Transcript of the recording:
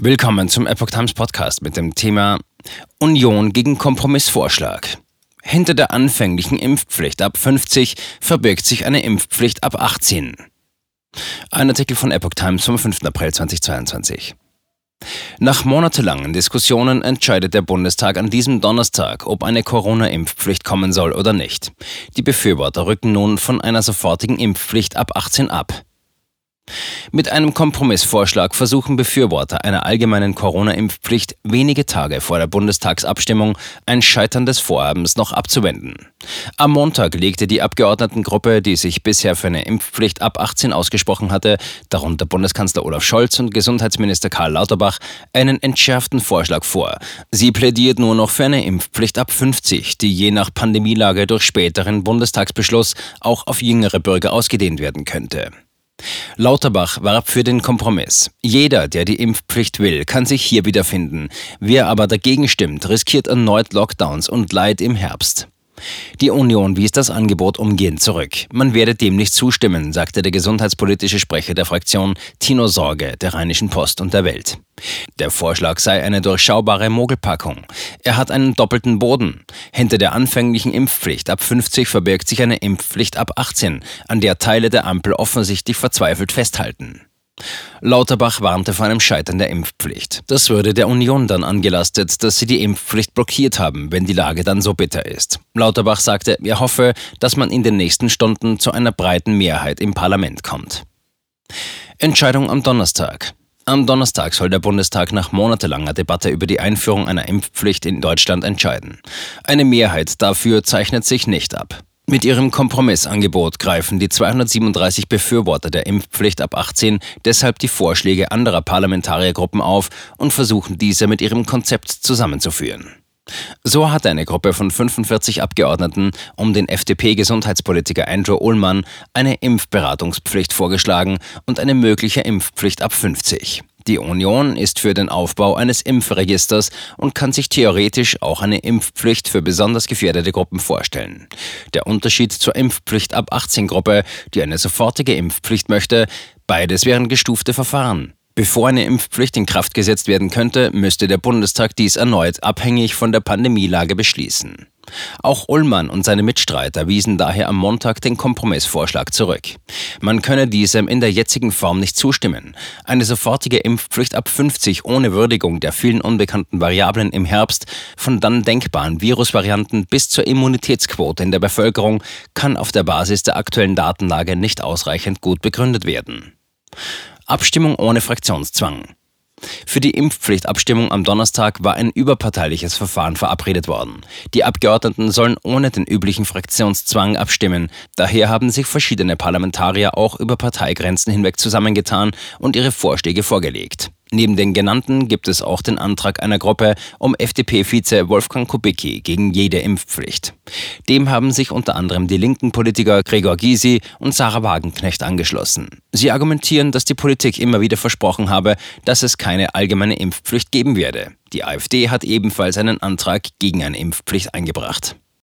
Willkommen zum Epoch Times Podcast mit dem Thema Union gegen Kompromissvorschlag. Hinter der anfänglichen Impfpflicht ab 50 verbirgt sich eine Impfpflicht ab 18. Ein Artikel von Epoch Times vom 5. April 2022. Nach monatelangen Diskussionen entscheidet der Bundestag an diesem Donnerstag, ob eine Corona-Impfpflicht kommen soll oder nicht. Die Befürworter rücken nun von einer sofortigen Impfpflicht ab 18 ab. Mit einem Kompromissvorschlag versuchen Befürworter einer allgemeinen Corona-Impfpflicht wenige Tage vor der Bundestagsabstimmung ein Scheitern des Vorhabens noch abzuwenden. Am Montag legte die Abgeordnetengruppe, die sich bisher für eine Impfpflicht ab 18 ausgesprochen hatte, darunter Bundeskanzler Olaf Scholz und Gesundheitsminister Karl Lauterbach, einen entschärften Vorschlag vor. Sie plädiert nur noch für eine Impfpflicht ab 50, die je nach Pandemielage durch späteren Bundestagsbeschluss auch auf jüngere Bürger ausgedehnt werden könnte. Lauterbach warb für den Kompromiss. Jeder, der die Impfpflicht will, kann sich hier wiederfinden. Wer aber dagegen stimmt, riskiert erneut Lockdowns und Leid im Herbst. Die Union wies das Angebot umgehend zurück. Man werde dem nicht zustimmen, sagte der gesundheitspolitische Sprecher der Fraktion Tino Sorge der Rheinischen Post und der Welt. Der Vorschlag sei eine durchschaubare Mogelpackung. Er hat einen doppelten Boden. Hinter der anfänglichen Impfpflicht ab 50 verbirgt sich eine Impfpflicht ab 18, an der Teile der Ampel offensichtlich verzweifelt festhalten. Lauterbach warnte vor einem Scheitern der Impfpflicht. Das würde der Union dann angelastet, dass sie die Impfpflicht blockiert haben, wenn die Lage dann so bitter ist. Lauterbach sagte, er hoffe, dass man in den nächsten Stunden zu einer breiten Mehrheit im Parlament kommt. Entscheidung am Donnerstag. Am Donnerstag soll der Bundestag nach monatelanger Debatte über die Einführung einer Impfpflicht in Deutschland entscheiden. Eine Mehrheit dafür zeichnet sich nicht ab. Mit ihrem Kompromissangebot greifen die 237 Befürworter der Impfpflicht ab 18 deshalb die Vorschläge anderer Parlamentariergruppen auf und versuchen diese mit ihrem Konzept zusammenzuführen. So hat eine Gruppe von 45 Abgeordneten um den FDP-Gesundheitspolitiker Andrew Ullmann eine Impfberatungspflicht vorgeschlagen und eine mögliche Impfpflicht ab 50. Die Union ist für den Aufbau eines Impfregisters und kann sich theoretisch auch eine Impfpflicht für besonders gefährdete Gruppen vorstellen. Der Unterschied zur Impfpflicht ab 18 Gruppe, die eine sofortige Impfpflicht möchte, beides wären gestufte Verfahren. Bevor eine Impfpflicht in Kraft gesetzt werden könnte, müsste der Bundestag dies erneut abhängig von der Pandemielage beschließen. Auch Ullmann und seine Mitstreiter wiesen daher am Montag den Kompromissvorschlag zurück. Man könne diesem in der jetzigen Form nicht zustimmen. Eine sofortige Impfpflicht ab 50 ohne Würdigung der vielen unbekannten Variablen im Herbst, von dann denkbaren Virusvarianten bis zur Immunitätsquote in der Bevölkerung, kann auf der Basis der aktuellen Datenlage nicht ausreichend gut begründet werden. Abstimmung ohne Fraktionszwang. Für die Impfpflichtabstimmung am Donnerstag war ein überparteiliches Verfahren verabredet worden. Die Abgeordneten sollen ohne den üblichen Fraktionszwang abstimmen. Daher haben sich verschiedene Parlamentarier auch über Parteigrenzen hinweg zusammengetan und ihre Vorschläge vorgelegt. Neben den genannten gibt es auch den Antrag einer Gruppe um FDP-Vize Wolfgang Kubicki gegen jede Impfpflicht. Dem haben sich unter anderem die linken Politiker Gregor Gysi und Sarah Wagenknecht angeschlossen. Sie argumentieren, dass die Politik immer wieder versprochen habe, dass es keine allgemeine Impfpflicht geben werde. Die AfD hat ebenfalls einen Antrag gegen eine Impfpflicht eingebracht.